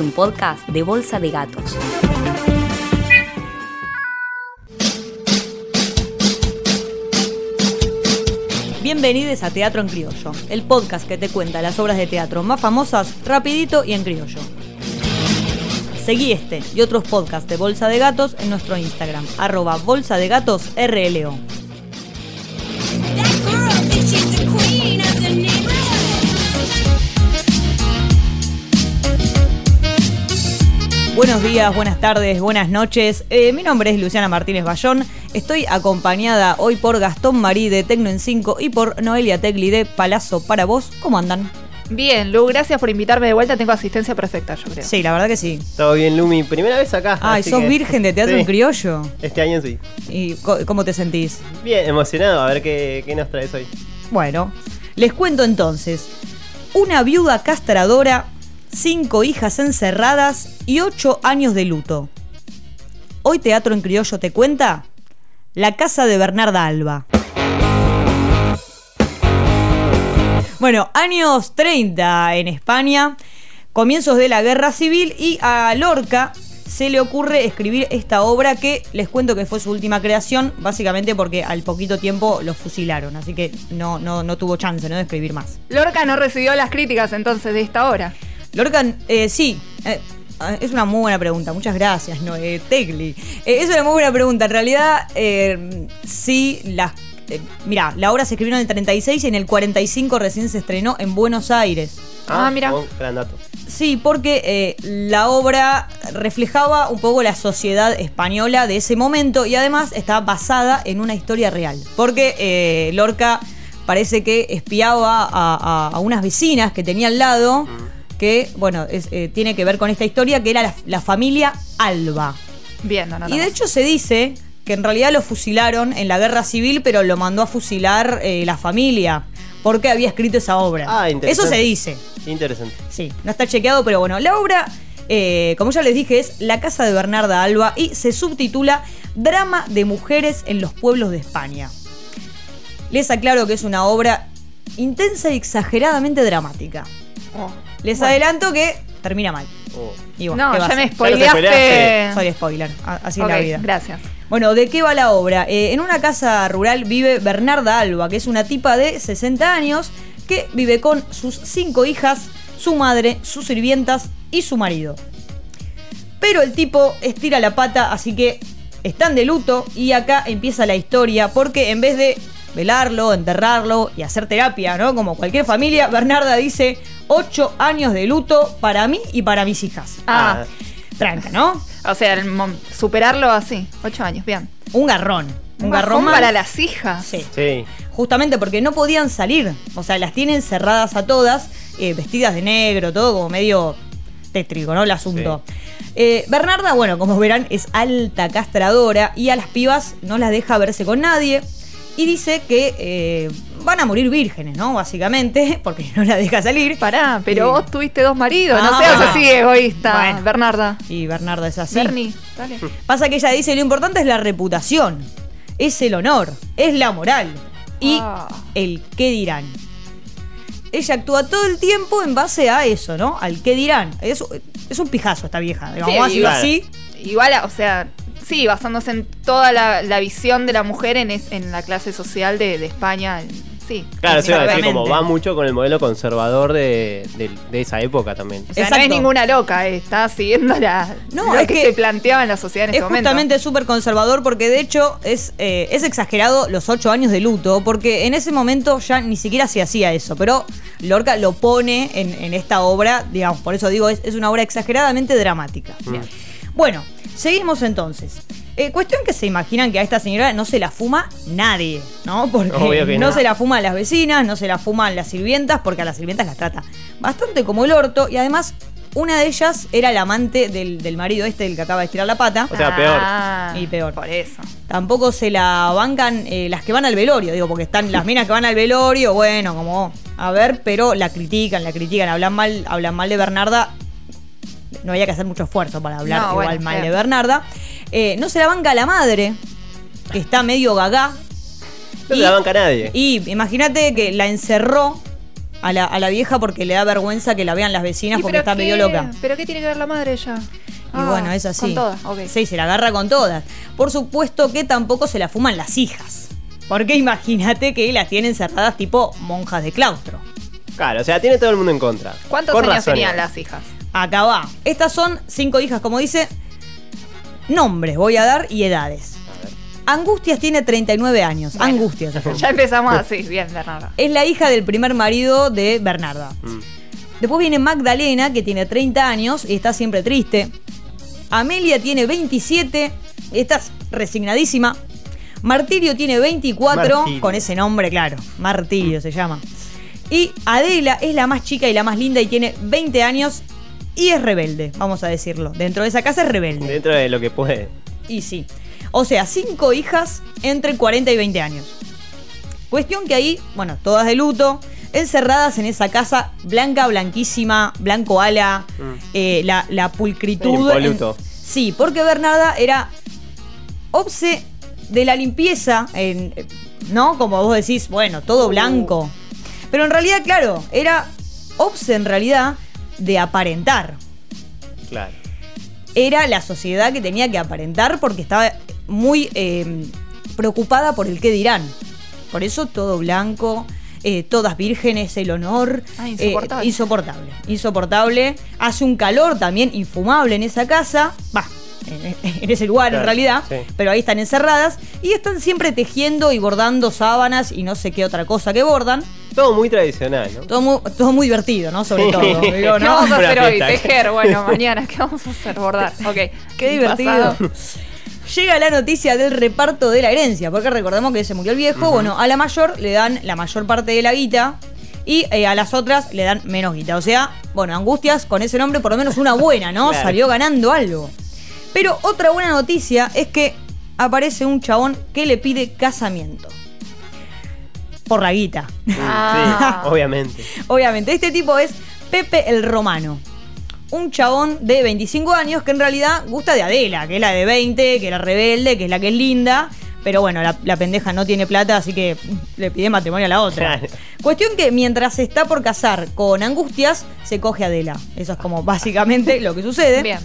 un podcast de Bolsa de Gatos. Bienvenidos a Teatro en Criollo, el podcast que te cuenta las obras de teatro más famosas rapidito y en criollo. Seguí este y otros podcasts de Bolsa de Gatos en nuestro Instagram, arroba bolsa de gatos RLO. Buenos días, buenas tardes, buenas noches. Eh, mi nombre es Luciana Martínez Bayón. Estoy acompañada hoy por Gastón Marí de Tecno en 5 y por Noelia Tegli de Palazzo para vos. ¿Cómo andan? Bien, Lu, gracias por invitarme de vuelta. Tengo asistencia perfecta, yo creo. Sí, la verdad que sí. Todo bien, Lumi. Primera vez acá. Ay, sos que- virgen de teatro Sí, en criollo. Este año sí. ¿Y cómo te sentís? Bien, emocionado. A ver qué, qué nos traes hoy. Bueno, les cuento entonces. Una viuda castradora, cinco hijas encerradas y ocho años de luto. Hoy Teatro en Criollo te cuenta La casa de Bernarda Alba. Bueno, años 30 en España, comienzos de la guerra civil y a Lorca se le ocurre escribir esta obra que les cuento que fue su última creación, básicamente porque al poquito tiempo lo fusilaron, así que no, no, no tuvo chance ¿no? de escribir más. Lorca no recibió las críticas entonces de esta obra. Lorca, eh, sí, eh, es una muy buena pregunta, muchas gracias, no, eh, Tegli. Eh, es una muy buena pregunta, en realidad eh, sí, las... eh, mirá, la obra se escribió en el 36 y en el 45 recién se estrenó en Buenos Aires. Ah, mira. un gran dato. Sí, porque eh, la obra reflejaba un poco la sociedad española de ese momento y además estaba basada en una historia real. Porque eh, Lorca parece que espiaba a, a- a unas vecinas que tenía al lado, que, bueno, es, eh, tiene que ver con esta historia, que era la, la familia Alba. Bien, no, no, Y de hecho se dice que en realidad lo fusilaron en la guerra civil, pero lo mandó a fusilar eh, la familia, porque había escrito esa obra. Ah, Eso interesante. se dice. Interesante. Sí, no está chequeado, pero bueno, la obra, eh, como ya les dije, es La casa de Bernarda Alba y se subtitula Drama de mujeres en los pueblos de España. Les aclaro que es una obra intensa y exageradamente dramática. Oh. Les Bueno. adelanto que termina mal. Oh. Y bueno, No, ¿qué va a ya me spoileaste. Soy spoiler, así es la vida. gracias. Bueno, ¿de qué va la obra? Eh, en una casa rural vive Bernarda Alba, que es una tipa de 60 años que vive con sus cinco hijas, su madre, sus sirvientas y su marido. Pero el tipo estira la pata, así que están de luto y acá empieza la historia, porque en vez de velarlo, enterrarlo y hacer terapia, ¿no? Como cualquier familia, Bernarda dice 8 años de luto para mí y para mis hijas. Ah, Tranca, ¿no? o sea, el mom- superarlo así, ocho años, bien. Un garrón. Un, Un garrón para las hijas. Sí. Sí. Justamente porque no podían salir. O sea, las tienen cerradas a todas, eh, vestidas de negro, todo como medio tétrico, ¿no? El asunto. Eh, Bernarda, bueno, como verán, es alta castradora y a las pibas no las deja verse con nadie. Y dice que eh, van a morir vírgenes, ¿no? Básicamente, porque no las deja salir. Pará, pero Sí. vos tuviste dos maridos, Ah, no seas bueno. así egoísta, Bueno. Bernarda. Y Bernarda es así. Bernie, dale. Pasa que ella dice, lo importante es la reputación, es el honor, es la moral y Ah. el qué dirán. Ella actúa todo el tiempo en base a eso, ¿no? Al qué dirán. Es, es un pijazo esta vieja, digamos, Sí, vamos a decirlo igual. así. Igual, o sea, sí, basándose en toda la, la visión de la mujer en, es- en la clase social de, de España. Sí. Claro, a decir como va mucho con el modelo conservador de, de- de esa época también. O sea, no es ninguna loca, eh, está siguiendo la, No, lo es que, que se planteaba en la sociedad en Es ese momento. justamente súper conservador porque de hecho es, eh, es exagerado los ocho años de luto porque en ese momento ya ni siquiera se hacía eso, pero Lorca lo pone en, en esta obra, digamos, por eso digo, es, es una obra exageradamente dramática. Bien. Bueno, seguimos entonces. Eh, cuestión que se imaginan que a esta señora no se la fuma nadie, ¿no? Porque Obvio que no, no. se la fuman las vecinas, no se la fuman las sirvientas, porque a las sirvientas las trata bastante como el orto y además una de ellas era la amante del, del marido este, el que acaba de estirar la pata. O sea, peor. Ah, Y peor. Por eso. Tampoco se la bancan eh, las que van al velorio, digo, porque están las minas que van al velorio, bueno, como, a ver, pero la critican, la critican, hablan mal, hablan mal de Bernarda. No había que hacer mucho esfuerzo para hablar No, igual bueno, mal de. Bernarda. Eh, no se la banca la madre, que está medio gagá. No Y- se la banca nadie. Y imagínate que la encerró a la, a la vieja porque le da vergüenza que la vean las vecinas ¿Y porque pero está qué? medio loca. ¿Pero qué tiene que ver la madre ella? Y bueno, es así. Con todas, ok. Sí, se la agarra con todas. Por supuesto que tampoco se la fuman las hijas. Porque imagínate que las tienen cerradas tipo monjas de claustro. Claro, o sea, tiene todo el mundo en contra. ¿Cuántos Con años razones. tenían las hijas? Acá va. Estas son cinco hijas, como dice. Nombres voy a dar y edades. Angustias tiene 39 años. Bueno. Angustias. Ya empezamos así, bien, Bernarda. Es la hija del primer marido de Bernarda. Mm. Después viene Magdalena, que tiene 30 años y está siempre triste. Amelia tiene 27, estás resignadísima. Martirio tiene 24, Martirio. con ese nombre, claro. Martirio se llama. Y Adela es la más chica y la más linda y tiene 20 años y es rebelde, vamos a decirlo. Dentro de esa casa es rebelde. Dentro de lo que puede. Y sí. O sea, cinco hijas entre 40 y 20 años. Cuestión que ahí, bueno, todas de luto, encerradas en esa casa blanca, blanquísima, blanco ala, eh, la, la pulcritud. En- sí, porque Bernarda era obse de la limpieza, en, ¿no? Como vos decís, bueno, todo blanco. Pero en realidad, claro, era obse en realidad de aparentar Claro. era la sociedad que tenía que aparentar porque estaba muy eh, preocupada por el qué dirán. Por eso todo blanco, eh, todas vírgenes, el honor. Ah, eh, insoportable. insoportable. Insoportable. Hace un calor también infumable en esa casa. Va. En, en ese lugar en realidad, sí. pero ahí están encerradas y están siempre tejiendo y bordando sábanas y no sé qué otra cosa que bordan. Todo muy tradicional, ¿no? Todo muy, todo muy divertido, ¿no? Sobre todo. digo, ¿Qué ¿no? vamos a hacer hoy? Tejer, bueno, mañana, ¿qué vamos a hacer? Bordar. Ok. Qué divertido. Pasado. Llega la noticia del reparto de la herencia, porque recordemos que se murió el viejo. Bueno, a la mayor le dan la mayor parte de la guita y eh, a las otras le dan menos guita. O sea, bueno, Angustias con ese nombre, por lo menos una buena, ¿no? Claro. Salió ganando algo. Pero otra buena noticia es que aparece un chabón que le pide casamiento. Por la guita. Ah. Sí, obviamente. Obviamente, este tipo es Pepe el Romano. Un chabón de 25 años que en realidad gusta de Adela, que es la de 20, que es la rebelde, que es la que es linda. Pero bueno, la, la pendeja no tiene plata, así que le pide matrimonio a la otra. Claro. Cuestión que mientras se está por casar con Angustias, se coge a Adela. Eso es como básicamente lo que sucede. Bien.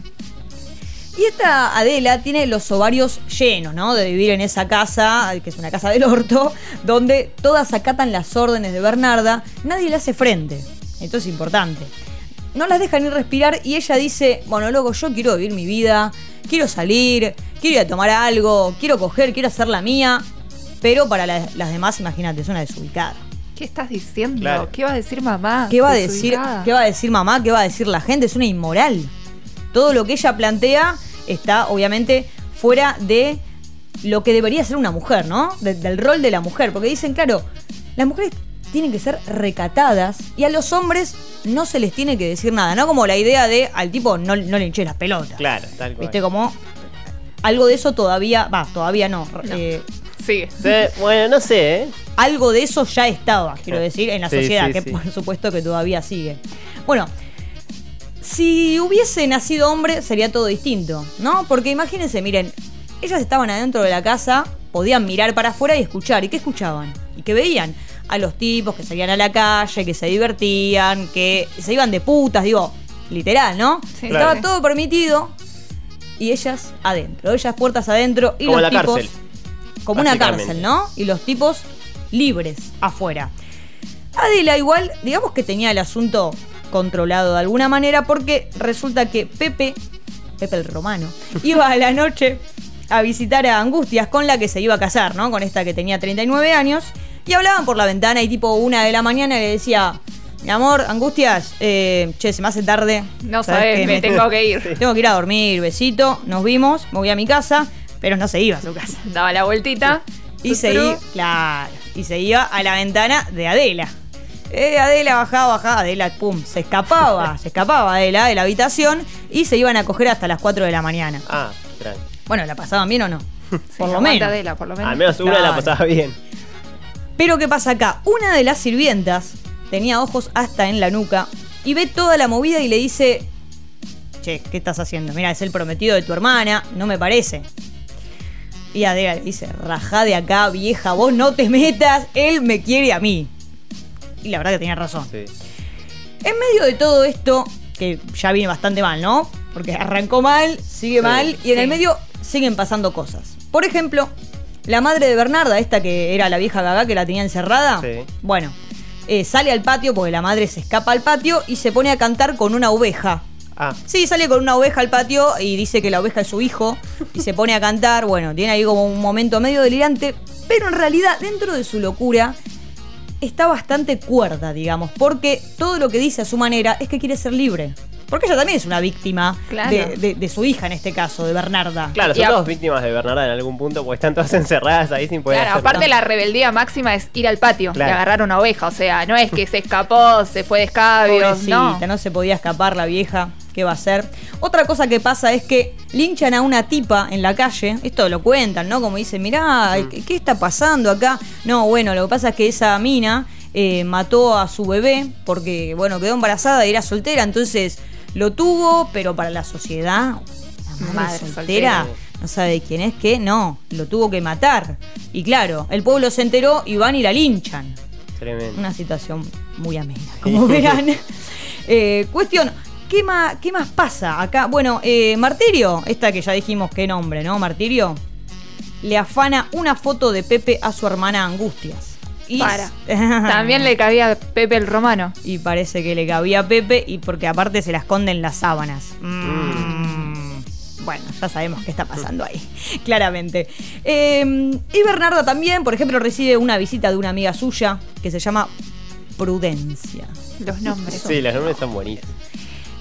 Y esta Adela tiene los ovarios llenos, ¿no? De vivir en esa casa, que es una casa del orto, donde todas acatan las órdenes de Bernarda, nadie le hace frente. Esto es importante. No las deja ni respirar y ella dice, bueno, loco, yo quiero vivir mi vida, quiero salir, quiero ir a tomar algo, quiero coger, quiero hacer la mía. Pero para la- las demás, imagínate, es una desubicada. ¿Qué estás diciendo? Claro. ¿Qué va a decir mamá? ¿Qué va a decir? ¿Qué va a decir mamá? ¿Qué va a decir la gente? Es una inmoral. Todo lo que ella plantea está obviamente fuera de lo que debería ser una mujer, ¿no? De- del rol de la mujer. Porque dicen, claro, las mujeres tienen que ser recatadas y a los hombres no se les tiene que decir nada, ¿no? Como la idea de al tipo no, no le hinches las pelotas. Claro, tal cual. ¿Viste? Como algo de eso todavía, va, todavía no. eh, Sigue. Sí, bueno, no sé, ¿eh? algo de eso ya estaba, quiero decir, en la Sí, sociedad, sí, que sí. por supuesto que todavía sigue. Bueno, si hubiese nacido hombre sería todo distinto, ¿no? Porque imagínense, miren, ellas estaban adentro de la casa, podían mirar para afuera y escuchar. ¿Y qué escuchaban? ¿Y qué veían? A los tipos que salían a la calle, que se divertían, que se iban de putas, digo, literal, ¿no? Sí, Estaba claro. todo permitido y ellas adentro, ellas puertas adentro y Como los la tipos cárcel. como una cárcel, ¿no? Y los tipos libres afuera. Adela igual, digamos que tenía el asunto controlado de alguna manera porque resulta que Pepe, Pepe el romano, iba a la noche a visitar a Angustias con la que se iba a casar, ¿no? Con esta que tenía 39 años. Y hablaban por la ventana y tipo una de la mañana le decía, mi amor, Angustias, eh, che, se me hace tarde. No ¿sabes me tengo que ir. Tengo que ir a dormir, besito, nos vimos, me voy a mi casa, pero no se iba a su casa. Daba la vueltita. Y se, Tuturu. iba, claro, y se iba a la ventana de Adela. Eh, Adela bajaba, bajaba, Adela, pum, se escapaba, se escapaba Adela de la habitación y se iban a coger hasta las 4 de la mañana. Ah, tranqui. Bueno, ¿la pasaban bien o no? Por lo menos. Adela, por lo menos. Al menos una Claro. la pasaba bien. Pero ¿qué pasa acá? Una de las sirvientas tenía ojos hasta en la nuca y ve toda la movida y le dice, che, ¿qué estás haciendo? Mira, es el prometido de tu hermana, no me parece. Y Adela le dice, rajá de acá, vieja, vos no te metas, él me quiere a mí. Y la verdad que tenía razón. Sí. En medio de todo esto, que ya viene bastante mal, ¿no? Porque arrancó mal, sigue Sí, mal, y en sí. el medio siguen pasando cosas. Por ejemplo, la madre de Bernarda, esta que era la vieja gaga que la tenía encerrada, Sí. bueno, eh, sale al patio porque la madre se escapa al patio y se pone a cantar con una oveja. Ah, Sí, sale con una oveja al patio y dice que la oveja es su hijo y se pone a cantar. Bueno, tiene ahí como un momento medio delirante, pero en realidad dentro de su locura está bastante cuerda, digamos, porque todo lo que dice a su manera es que quiere ser libre. Porque ella también es una víctima Claro. de, de- de su hija en este caso, de Bernarda. claro, son todas víctimas de Bernarda en algún punto porque están todas encerradas ahí sin poder Claro, hacer aparte nada. la rebeldía máxima es ir al patio Claro. y agarrar una oveja. O sea, no es que se escapó, se fue de escabios, Pobrecita, no. no. se podía escapar la vieja. ¿Qué va a hacer? Otra cosa que pasa es que linchan a una tipa en la calle. Esto lo cuentan, ¿no? Como dicen, mirá, Mm. ¿qué, está pasando acá? No, bueno, lo que pasa es que esa mina eh, mató a su bebé porque, bueno, quedó embarazada y era soltera. Entonces lo tuvo, pero para la sociedad, la madre, soltera. no sabe quién es que, no, lo tuvo que matar. Y claro, el pueblo se enteró y van y la linchan. Tremendo. Una situación muy amena, como verán. Eh, cuestión, ¿qué más, ¿qué más pasa acá? Bueno, eh, Martirio, esta que ya dijimos qué nombre, ¿no? Martirio, le afana una foto de Pepe a su hermana Angustias. Y Para. También le cabía a Pepe el Romano. Y parece que le cabía a Pepe y porque aparte se la esconden las sábanas. Mm. Bueno, ya sabemos qué está pasando ahí, claramente. Eh, y Bernarda también, por ejemplo, recibe una visita de una amiga suya que se llama Prudencia. Los nombres. Sí, los nombres son buenísimos.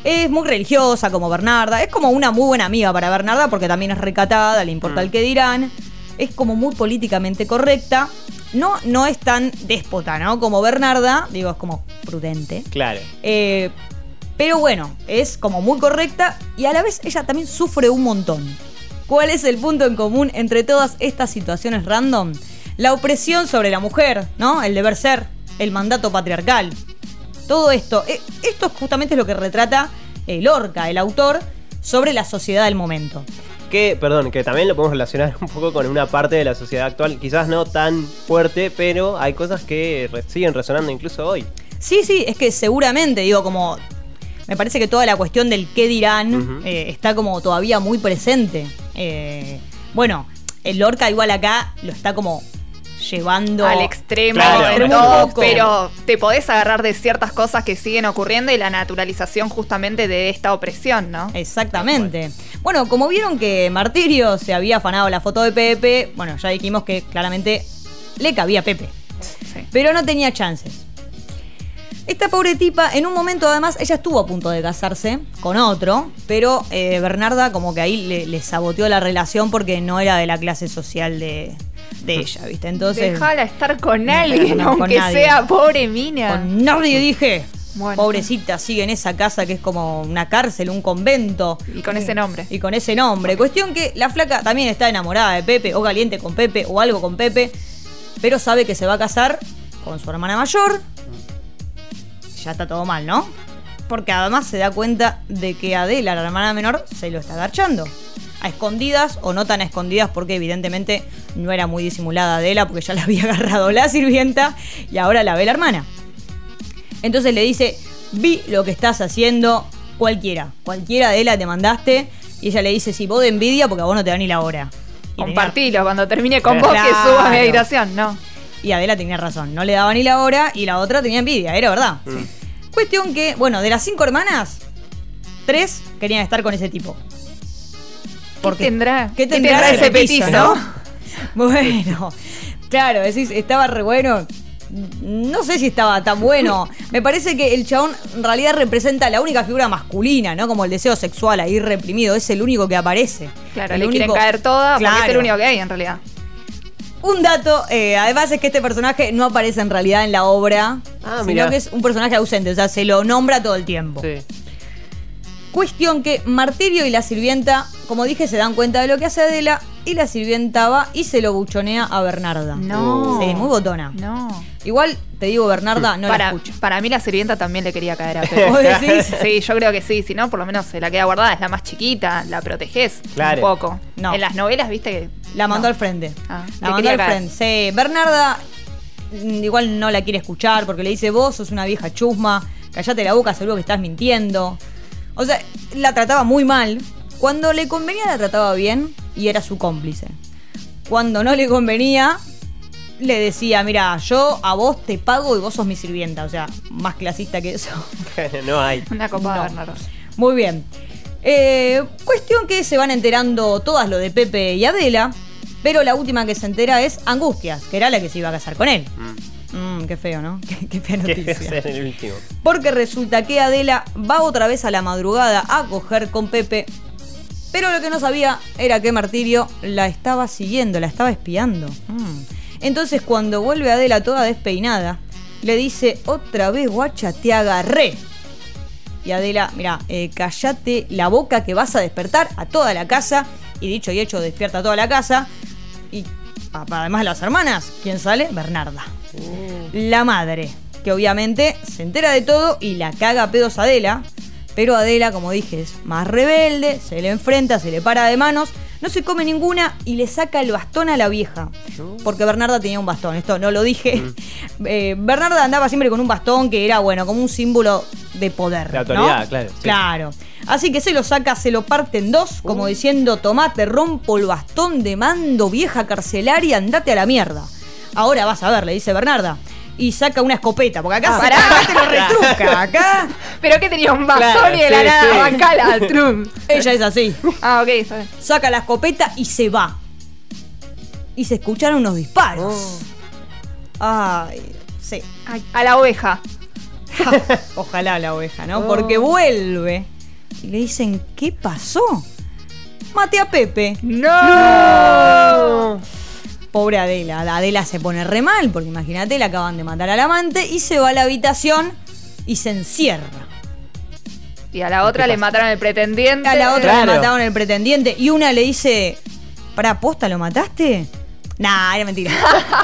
Es muy religiosa como Bernarda. Es como una muy buena amiga para Bernarda porque también es recatada, le importa Mm. el que dirán. Es como muy políticamente correcta. No, no es tan déspota, ¿no? Como Bernarda, digo, es como prudente. Claro. Eh, pero bueno, es como muy correcta y a la vez ella también sufre un montón. ¿Cuál es el punto en común entre todas estas situaciones random? La opresión sobre la mujer, ¿no? El deber ser, el mandato patriarcal. Todo esto, eh, esto justamente es lo que retrata eh, Lorca, el autor, sobre la sociedad del momento. Que, perdón, que también lo podemos relacionar un poco con una parte de la sociedad actual, quizás no tan fuerte, pero hay cosas que siguen resonando incluso hoy. Sí, sí, es que seguramente, digo, como. Me parece que toda la cuestión del qué dirán eh, está como todavía muy presente. Eh, bueno, el Lorca igual acá lo está como llevando Al extremo, Claro, todo, pero te podés agarrar de ciertas cosas que siguen ocurriendo y la naturalización justamente de esta opresión, ¿no? Exactamente. Bueno, como vieron que Martirio se había afanado la foto de Pepe, bueno, ya dijimos que claramente le cabía a Pepe. Sí. pero no tenía chances. Esta pobre tipa, en un momento además, ella estuvo a punto de casarse con otro, pero eh, Bernarda como que ahí le, le saboteó la relación porque no era de la clase social de, de ella, ¿viste? Entonces, Déjala estar con alguien, No, aunque sea pobre mina. con nadie dije. Bueno. Pobrecita, sigue en esa casa que es como una cárcel, un convento. Y con ese nombre. Y con ese nombre. Cuestión que la flaca también está enamorada de Pepe, o caliente con Pepe, o algo con Pepe, pero sabe que se va a casar con su hermana mayor. Ya está todo mal, ¿no? Porque además se da cuenta de que Adela, la hermana menor, se lo está agarchando. A escondidas o no tan a escondidas porque evidentemente no era muy disimulada Adela porque ya la había agarrado la sirvienta y ahora la ve la hermana. Entonces le dice, vi lo que estás haciendo cualquiera. Cualquiera de la te mandaste. Y ella le dice, si vos de envidia porque a vos no te da ni la hora. Y tenía- Compartilo cuando termine con vos que Claro. suba mi habitación, ¿no? Y Adela tenía razón, no le daba ni la hora y la otra tenía envidia, era verdad. Cuestión que, bueno, de las cinco hermanas, tres querían estar con ese tipo. ¿Qué tendrá? ¿Qué ¿Qué tendrá, tendrá ese no? Bueno, claro, decís, estaba re bueno. No sé si estaba tan bueno. Me parece que el chabón en realidad representa la única figura masculina, ¿no? Como el deseo sexual ahí reprimido. Es el único que aparece. Claro, El le quieren único- caer todas porque es el Claro. único que hay en realidad. Un dato, eh, además es que este personaje no aparece en realidad en la obra, Ah, sino mirá. que es un personaje ausente, o sea, se lo nombra todo el tiempo. Sí. Cuestión que Martirio y la sirvienta, como dije, se dan cuenta de lo que hace Adela y la sirvienta va y se lo buchonea a Bernarda. No. Sí, muy botona. No. Igual te digo, Bernarda no para, la escucha. para mí la sirvienta también le quería caer a Pepe. ¿Vos decís? Sí, yo creo que sí, si no, por lo menos se la queda guardada, es la más chiquita, la proteges Claro. un poco. No. En las novelas, viste que. La mandó no. al frente. Ah, la mandó al caer. frente. Sí, Bernarda mm, igual no la quiere escuchar porque le dice, vos sos una vieja chusma, callate la boca, seguro que estás mintiendo. O sea, la trataba muy mal. Cuando le convenía la trataba bien y era su cómplice. Cuando no le convenía, le decía, mira, yo a vos te pago y vos sos mi sirvienta. O sea, más clasista que eso. no hay. Una copa No. de Bernardo. Muy bien. Eh, cuestión que se van enterando todas lo de Pepe y Adela, pero la última que se entera es Angustias, que era la que se iba a casar con él. Mm, qué feo, ¿no? Qué, qué fea ¿Qué noticia. ser el último? Porque resulta que Adela va otra vez a la madrugada a coger con Pepe, pero lo que no sabía era que Martirio la estaba siguiendo, la estaba espiando. Mm. Entonces cuando vuelve Adela toda despeinada, le dice, otra vez guacha, te agarré. Y Adela, mira, eh, callate la boca que vas a despertar a toda la casa. Y dicho y hecho, despierta a toda la casa. Y además de las hermanas, ¿quién sale? Bernarda. La madre, que obviamente se entera de todo y la caga a pedos a Adela. Pero Adela, como dije, es más rebelde, se le enfrenta, se le para de manos, no se come ninguna y le saca el bastón a la vieja. Porque Bernarda tenía un bastón, esto no lo dije. Eh, Bernarda andaba siempre con un bastón que era, bueno, como un símbolo de poder. De autoridad, ¿no? claro, sí. Claro. Así que se lo saca, se lo parte en dos, Uh. como diciendo, tomate, rompo el bastón de mando, vieja carcelaria, andate a la mierda. Ahora vas a ver, le dice Bernarda. Y saca una escopeta, porque acá, Ah, acá te lo retruca. Acá Pero que tenía un bastón Claro, y de la sí, nada sí. bancala al Trump. ella es así. Ah, ok, bien. Saca la escopeta y se va. Y se escucharon unos disparos. Ay, sí. Ay, a la oveja. Ojalá la oveja, ¿no? Porque vuelve. Y le dicen, ¿qué pasó? Mate a Pepe. ¡No! Pobre Adela. Adela se pone re mal, porque imagínate, le acaban de matar al amante y se va a la habitación y se encierra. Y a la otra le mataron el pretendiente. A la otra le mataron el pretendiente y una le dice, ¿para posta lo mataste? Nah, era mentira.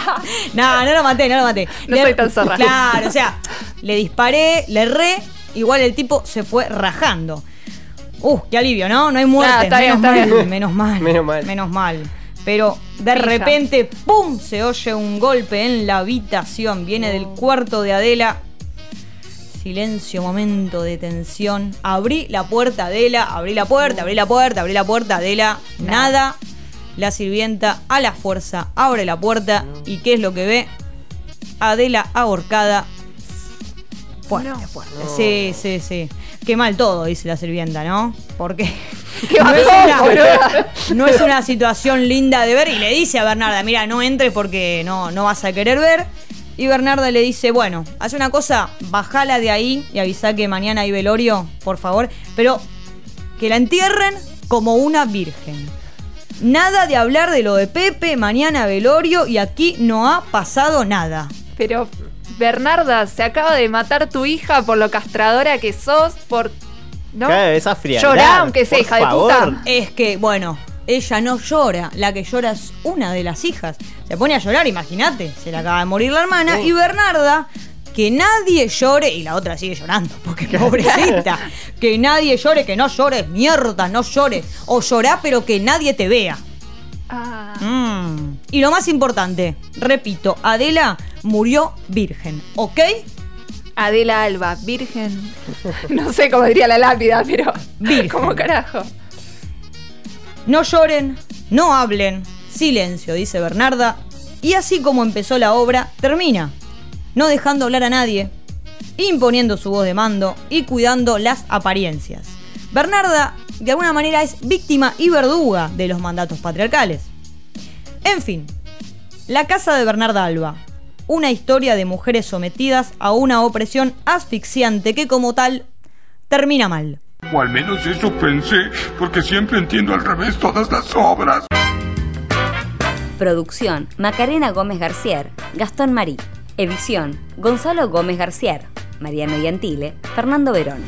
nah, no lo maté, no lo maté. No Le- soy tan zorra. Claro, o sea, le disparé, le erré, igual el tipo se fue rajando. Uh, qué alivio, ¿no? No hay muerte. Ah, está bien, menos, mal, menos mal. Menos mal. Menos mal. Pero de Pilla. repente, ¡pum! Se oye un golpe en la habitación. Viene del cuarto de Adela. Silencio, momento de tensión. Abrí la puerta, Adela. Abrí la puerta, abrí la puerta, abrí la puerta, Adela. Nada. La sirvienta a la fuerza abre la puerta. ¿Y qué es lo que ve? Adela ahorcada. Fuerte, No. fuerte. Sí, sí, sí. Qué mal todo, dice la sirvienta, ¿no? Porque ¿Qué no, es una, no es una situación linda de ver. Y le dice a Bernarda, mira, no entres porque no, no vas a querer ver. Y Bernarda le dice, bueno, haz una cosa, bajala de ahí y avisa que mañana hay velorio, por favor. Pero que la entierren como una virgen. Nada de hablar de lo de Pepe, mañana velorio y aquí no ha pasado nada. Pero, Bernarda, se acaba de matar tu hija por lo castradora que sos, por. ¿No? Claro, esa frialdad. Llorá, aunque sea por hija de favor. puta. Es que, bueno, ella no llora, la que llora es una de las hijas. Se pone a llorar, imagínate, se le acaba de morir la hermana. Y Bernarda, que nadie llore, y la otra sigue llorando, porque pobrecita, que nadie llore, que no llores, mierda, no llores. O llorá, pero que nadie te vea. Ah. Mm. Y lo más importante, repito, Adela murió virgen, ¿ok? Adela Alba, virgen. No sé cómo diría la lápida, pero. Virgen. ¿Cómo carajo? No lloren, no hablen, silencio, dice Bernarda. Y así como empezó la obra, termina. No dejando hablar a nadie, imponiendo su voz de mando y cuidando las apariencias. Bernarda, de alguna manera, es víctima y verduga de los mandatos patriarcales. En fin, la casa de Bernarda Alba. Una historia de mujeres sometidas a una opresión asfixiante que como tal termina mal. O al menos eso pensé, porque siempre entiendo al revés todas las obras. Producción, Macarena Gómez García, Gastón Marí. Edición, Gonzalo Gómez García, Mariano Yantile, Fernando Verón.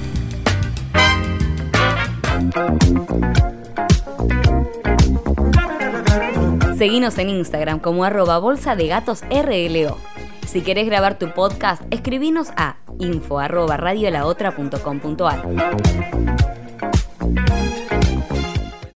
Seguinos en Instagram como arroba bolsa de gatos RLO. Si querés grabar tu podcast, escribinos a info arroba radiolaotra.com.ar.